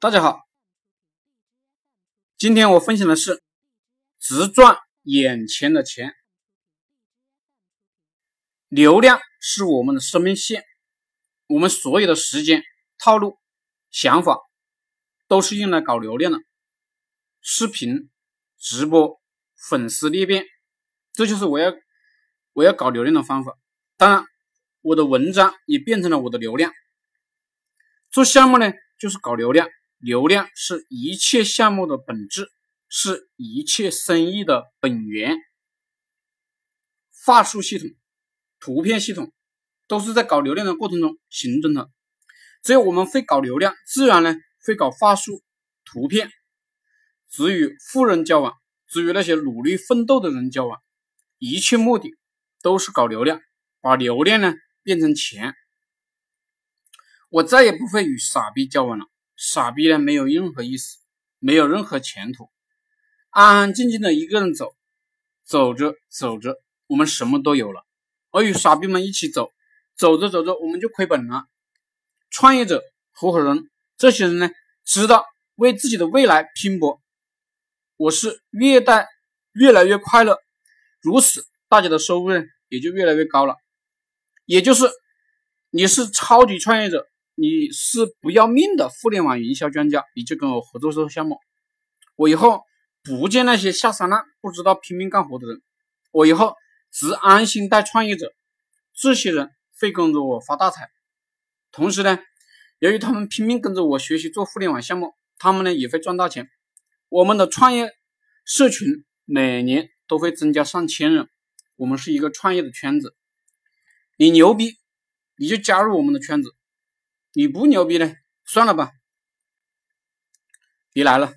大家好，今天我分享的是只赚眼前的钱。流量是我们的生命线，我们所有的时间、套路、想法都是用来搞流量的。视频、直播、粉丝裂变，这就是我要我要搞流量的方法。当然，我的文章也变成了我的流量。做项目呢，就是搞流量。流量是一切项目的本质，是一切生意的本源。话术系统、图片系统都是在搞流量的过程中形成的。只有我们会搞流量，自然呢会搞话术、图片。只与富人交往，只与那些努力奋斗的人交往，一切目的都是搞流量，把流量呢变成钱。我再也不会与傻逼交往了。傻逼呢，没有任何意思，没有任何前途。安安静静的一个人走，走着走着，我们什么都有了。而与傻逼们一起走，走着走着，我们就亏本了。创业者、合伙人这些人呢，知道为自己的未来拼搏。我是越带越来越快乐，如此大家的收入呢也就越来越高了。也就是你是超级创业者。你是不要命的互联网营销专家，你就跟我合作做项目。我以后不见那些下三滥、不知道拼命干活的人，我以后只安心带创业者。这些人会跟着我发大财。同时呢，由于他们拼命跟着我学习做互联网项目，他们呢也会赚大钱。我们的创业社群每年都会增加上千人。我们是一个创业的圈子。你牛逼，你就加入我们的圈子。你不牛逼呢，算了吧，别来了。